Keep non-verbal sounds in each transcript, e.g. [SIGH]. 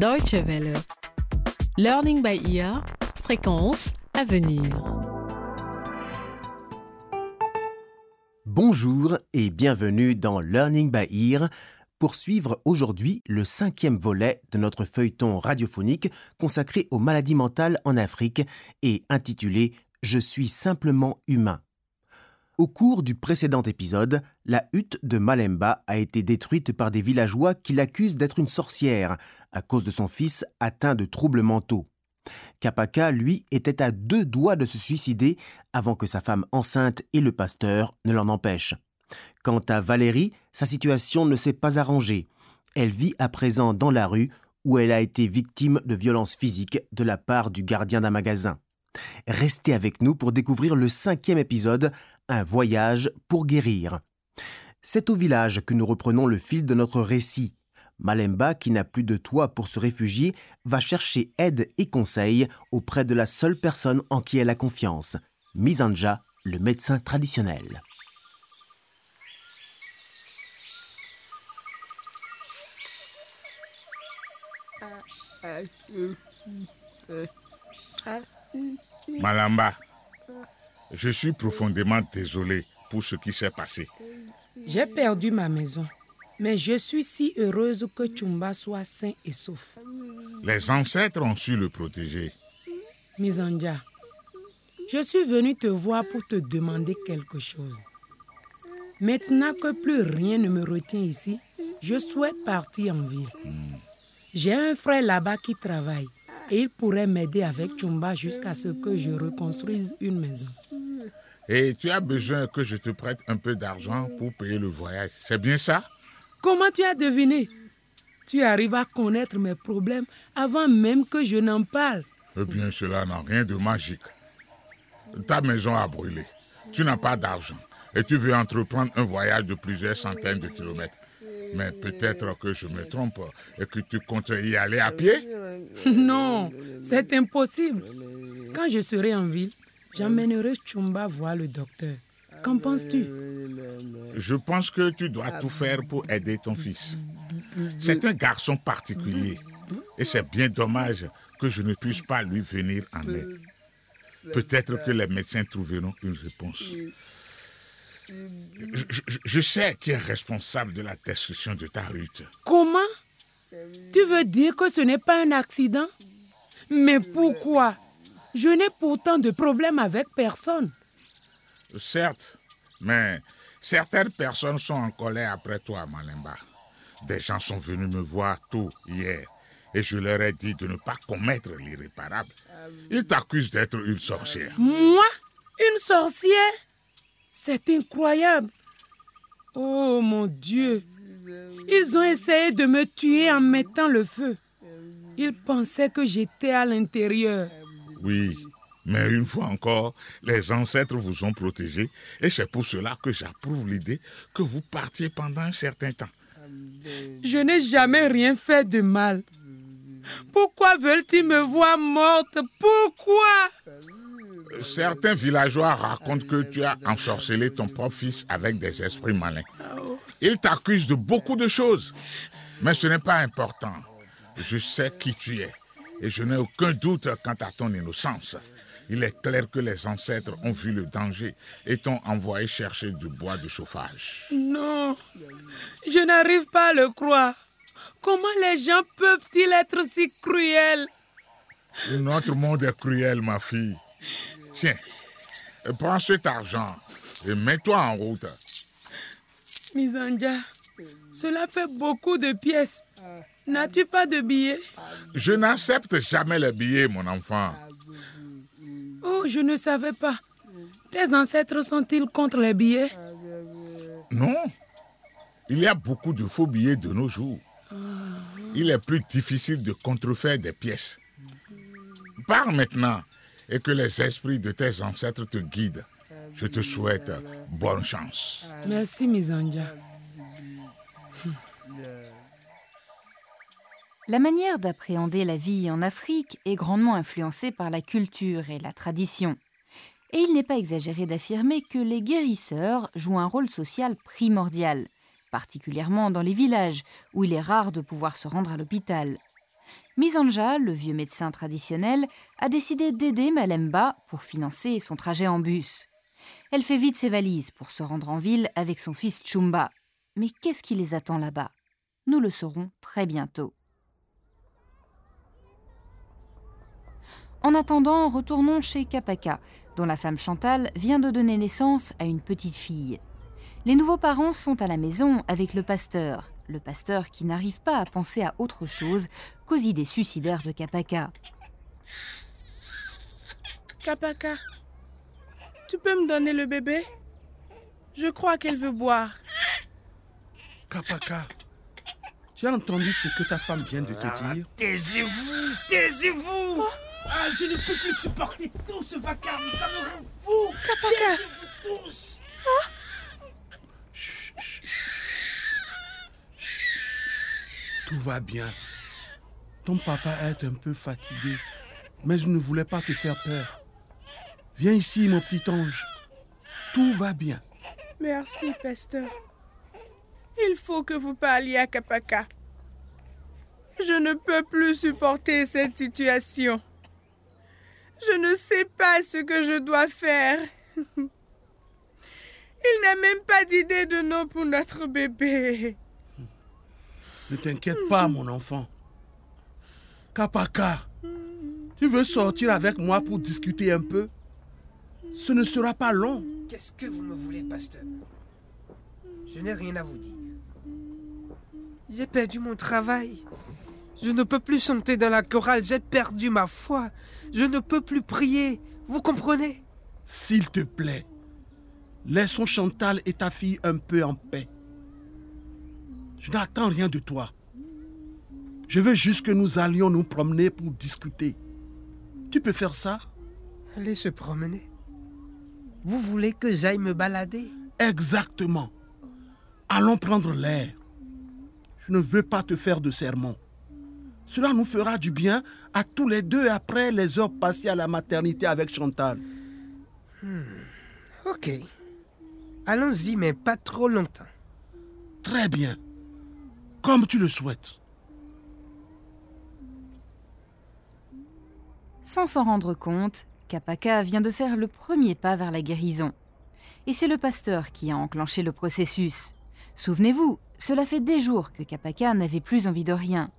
Deutsche Welle. Learning by ear, fréquence à venir. Bonjour et bienvenue dans Learning by Ear pour suivre aujourd'hui le cinquième volet de notre feuilleton radiophonique consacré aux maladies mentales en Afrique et intitulé Je suis simplement humain. Au cours du précédent épisode, la hutte de Malemba a été détruite par des villageois qui l'accusent d'être une sorcière à cause de son fils atteint de troubles mentaux. Kapaka, lui, était à deux doigts de se suicider avant que sa femme enceinte et le pasteur ne l'en empêchent. Quant à Valérie, sa situation ne s'est pas arrangée. Elle vit à présent dans la rue où elle a été victime de violences physiques de la part du gardien d'un magasin. Restez avec nous pour découvrir le cinquième épisode, Un voyage pour guérir. C'est au village que nous reprenons le fil de notre récit. Malemba, qui n'a plus de toit pour se réfugier, va chercher aide et conseil auprès de la seule personne en qui elle a confiance, Misanja, le médecin traditionnel. Malamba, je suis profondément désolé pour ce qui s'est passé. J'ai perdu ma maison, mais je suis si heureuse que Chumba soit sain et sauf. Les ancêtres ont su le protéger. Misanja, je suis venue te voir pour te demander quelque chose. Maintenant que plus rien ne me retient ici, je souhaite partir en ville. J'ai un frère là-bas qui travaille et il pourrait m'aider avec Chumba jusqu'à ce que je reconstruise une maison. Et tu as besoin que je te prête un peu d'argent pour payer le voyage. C'est bien ça? Comment tu as deviné? Tu arrives à connaître mes problèmes avant même que je n'en parle. Eh bien, cela n'a rien de magique. Ta maison a brûlé. Tu n'as pas d'argent. Et tu veux entreprendre un voyage de plusieurs centaines de kilomètres. Mais peut-être que je me trompe et que tu comptes y aller à pied? [LAUGHS] Non, c'est impossible. Quand je serai en ville, j'emmènerai Chumba voir le docteur. Qu'en penses-tu? Je pense que tu dois tout faire pour aider ton fils. C'est un garçon particulier. Et c'est bien dommage que je ne puisse pas lui venir en aide. Peut-être que les médecins trouveront une réponse. Je, je- je sais qui est responsable de la destruction de ta hutte. Comment? Tu veux dire que ce n'est pas un accident? Mais pourquoi? Je n'ai pourtant de problème avec personne. Certes, mais certaines personnes sont en colère après toi, Malemba. Des gens sont venus me voir tôt hier et je leur ai dit de ne pas commettre l'irréparable. Ils t'accusent d'être une sorcière. Moi Une sorcière? C'est incroyable. Oh mon Dieu. Ils ont essayé de me tuer en mettant le feu. Ils pensaient que j'étais à l'intérieur. Oui, mais une fois encore, les ancêtres vous ont protégé et c'est pour cela que j'approuve l'idée que vous partiez pendant un certain temps. Je n'ai jamais rien fait de mal. Pourquoi veulent-ils me voir morte? Pourquoi? Certains villageois racontent que tu as ensorcelé ton propre fils avec des esprits malins. Ils t'accusent de beaucoup de choses, mais ce n'est pas important. Je sais qui tu es et je n'ai aucun doute quant à ton innocence. Il est clair que les ancêtres ont vu le danger et t'ont envoyé chercher du bois de chauffage. Non, je n'arrive pas à le croire. Comment les gens peuvent-ils être si cruels? Notre monde est cruel, ma fille. Tiens, prends cet argent et mets-toi en route. Misanja, cela fait beaucoup de pièces. N'as-tu pas de billets Je n'accepte jamais les billets, mon enfant. Oh, je ne savais pas. Tes ancêtres sont-ils contre les billets? Non. Il y a beaucoup de faux billets de nos jours. Il est plus difficile de contrefaire des pièces. Pars maintenant et que les esprits de tes ancêtres te guident. Je te souhaite bonne chance. Merci, Misanja. La manière d'appréhender la vie en Afrique est grandement influencée par la culture et la tradition. Et il n'est pas exagéré d'affirmer que les guérisseurs jouent un rôle social primordial, particulièrement dans les villages où il est rare de pouvoir se rendre à l'hôpital. Misanja, le vieux médecin traditionnel, a décidé d'aider Malemba pour financer son trajet en bus. Elle fait vite ses valises pour se rendre en ville avec son fils Chumba. Mais qu'est-ce qui les attend là-bas? Nous le saurons très bientôt. En attendant, retournons chez Kapaka, dont la femme Chantal vient de donner naissance à une petite fille. Les nouveaux parents sont à la maison avec le pasteur, le pasteur qui n'arrive pas à penser à autre chose qu'aux idées suicidaires de Kapaka. Kapaka, tu peux me donner le bébé? Je crois qu'elle veut boire. Kapaka, tu as entendu ce que ta femme vient de te dire? Taisez-vous Taisez-vous ah, Je ne peux plus supporter tout ce vacarme, ça me rend fou Kapaka tous Tout va bien. Ton papa est un peu fatigué, mais je ne voulais pas te faire peur. Viens ici, mon petit ange. Tout va bien. Merci, pasteur. Il faut que vous parliez à Kapaka. Je ne peux plus supporter cette situation. Je ne sais pas ce que je dois faire. [LAUGHS] Il n'a même pas d'idée de nom pour notre bébé. Ne t'inquiète pas, mon enfant. Kapaka, tu veux sortir avec moi pour discuter un peu? Ce ne sera pas long. Qu'est-ce que vous me voulez, pasteur? Je n'ai rien à vous dire. J'ai perdu mon travail. Je ne peux plus chanter dans la chorale. J'ai perdu ma foi. Je ne peux plus prier. Vous comprenez? S'il te plaît, laissons Chantal et ta fille un peu en paix. Je n'attends rien de toi. Je veux juste que nous allions nous promener pour discuter. Tu peux faire ça? Aller se promener Vous voulez que j'aille me balader? Exactement. Allons prendre l'air. Je ne veux pas te faire de sermon. Cela nous fera du bien à tous les deux après les heures passées à la maternité avec Chantal. Hmm. Ok. Allons-y, mais pas trop longtemps. Très bien comme tu le souhaites. Sans s'en rendre compte, Kapaka vient de faire le premier pas vers la guérison. Et c'est le pasteur qui a enclenché le processus. Souvenez-vous, cela fait des jours que Kapaka n'avait plus envie de rien.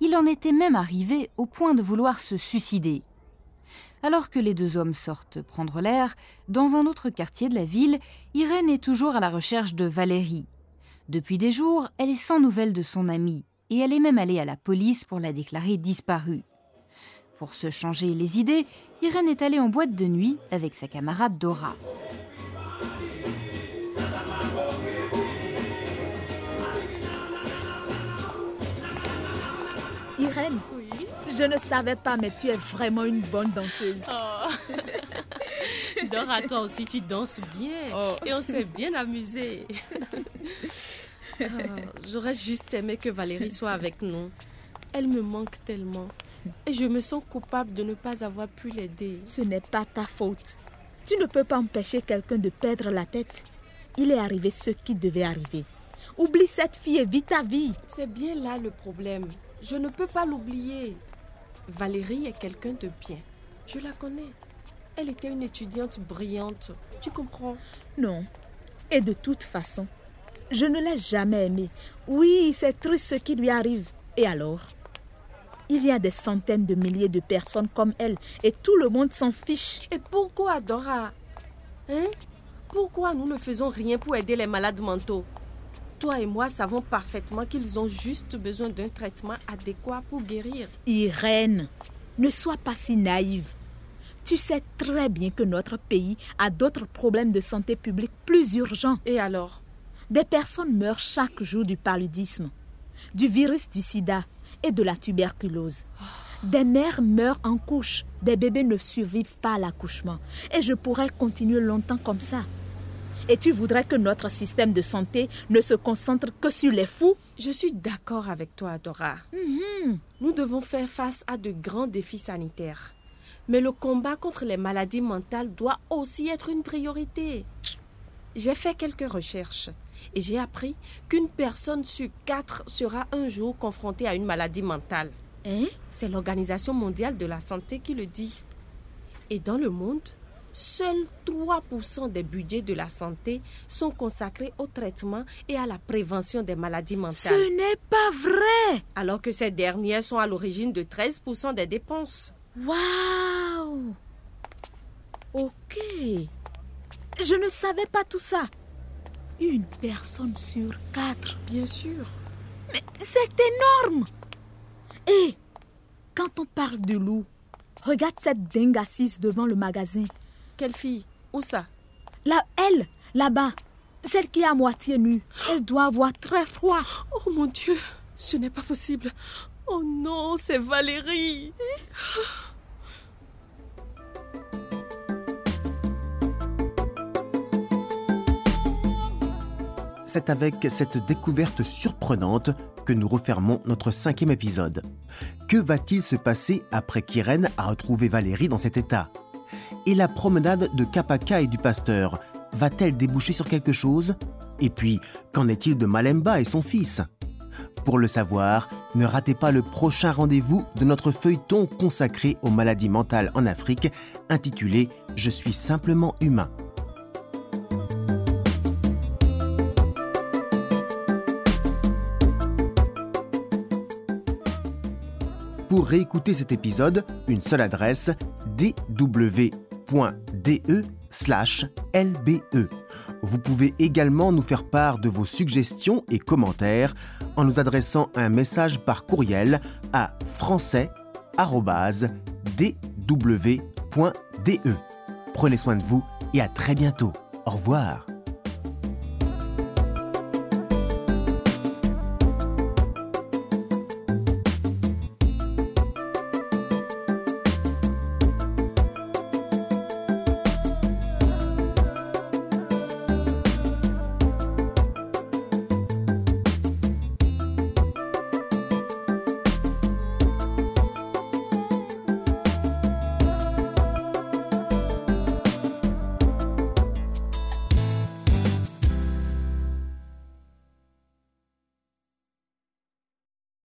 Il en était même arrivé au point de vouloir se suicider. Alors que les deux hommes sortent prendre l'air, dans un autre quartier de la ville, Irène est toujours à la recherche de Valérie, depuis des jours, elle est sans nouvelles de son amie et elle est même allée à la police pour la déclarer disparue. Pour se changer les idées, Irène est allée en boîte de nuit avec sa camarade Dora. Irène, je ne savais pas, mais tu es vraiment une bonne danseuse. Oh. [LAUGHS] Dora, toi aussi, tu danses bien. Oh. Et on s'est bien amusé. [LAUGHS] Oh, j'aurais juste aimé que Valérie soit avec nous. Elle me manque tellement. Et je me sens coupable de ne pas avoir pu l'aider. Ce n'est pas ta faute. Tu ne peux pas empêcher quelqu'un de perdre la tête. Il est arrivé ce qui devait arriver. Oublie cette fille et vis ta vie. C'est bien là le problème. Je ne peux pas l'oublier. Valérie est quelqu'un de bien. Je la connais. Elle était une étudiante brillante. Tu comprends? Non. Et de toute façon, je ne l'ai jamais aimée. Oui, c'est triste ce qui lui arrive. Et alors? Il y a des centaines de milliers de personnes comme elle et tout le monde s'en fiche. Et pourquoi, Dora? Hein? Pourquoi nous ne faisons rien pour aider les malades mentaux? Toi et moi savons parfaitement qu'ils ont juste besoin d'un traitement adéquat pour guérir. Irène, ne sois pas si naïve. Tu sais très bien que notre pays a d'autres problèmes de santé publique plus urgents. Et alors? Des personnes meurent chaque jour du paludisme, du virus du sida et de la tuberculose. Des mères meurent en couche, des bébés ne survivent pas à l'accouchement. Et je pourrais continuer longtemps comme ça. Et tu voudrais que notre système de santé ne se concentre que sur les fous? Je suis d'accord avec toi, Dora. Mhm. Nous devons faire face à de grands défis sanitaires. Mais le combat contre les maladies mentales doit aussi être une priorité. J'ai fait quelques recherches et j'ai appris qu'une personne sur quatre sera un jour confrontée à une maladie mentale. Hein? C'est l'Organisation mondiale de la santé qui le dit. Et dans le monde, seuls 3% des budgets de la santé sont consacrés au traitement et à la prévention des maladies mentales. Ce n'est pas vrai. Alors que ces dernières sont à l'origine de 13% des dépenses. Waouh Ok. Je ne savais pas tout ça. Une personne sur quatre. Bien sûr. Mais c'est énorme. Et quand on parle de loup, regarde cette dingue assise devant le magasin. Quelle fille? Où ça? Là, elle, là-bas, celle qui est à moitié nue, elle doit avoir très froid. Oh mon Dieu, ce n'est pas possible. Oh non, c'est Valérie. C'est avec cette découverte surprenante que nous refermons notre cinquième épisode. Que va-t-il se passer après qu'Irène a retrouvé Valérie dans cet état? Et la promenade de Kapaka et du pasteur. Va-t-elle déboucher sur quelque chose? Et puis, qu'en est-il de Malemba et son fils? Pour le savoir, ne ratez pas le prochain rendez-vous de notre feuilleton consacré aux maladies mentales en Afrique, intitulé Je suis simplement humain. Pour réécouter cet épisode, une seule adresse slash lbe. Vous pouvez également nous faire part de vos suggestions et commentaires en nous adressant un message par courriel à français.dw.de. Prenez soin de vous et à très bientôt. Au revoir.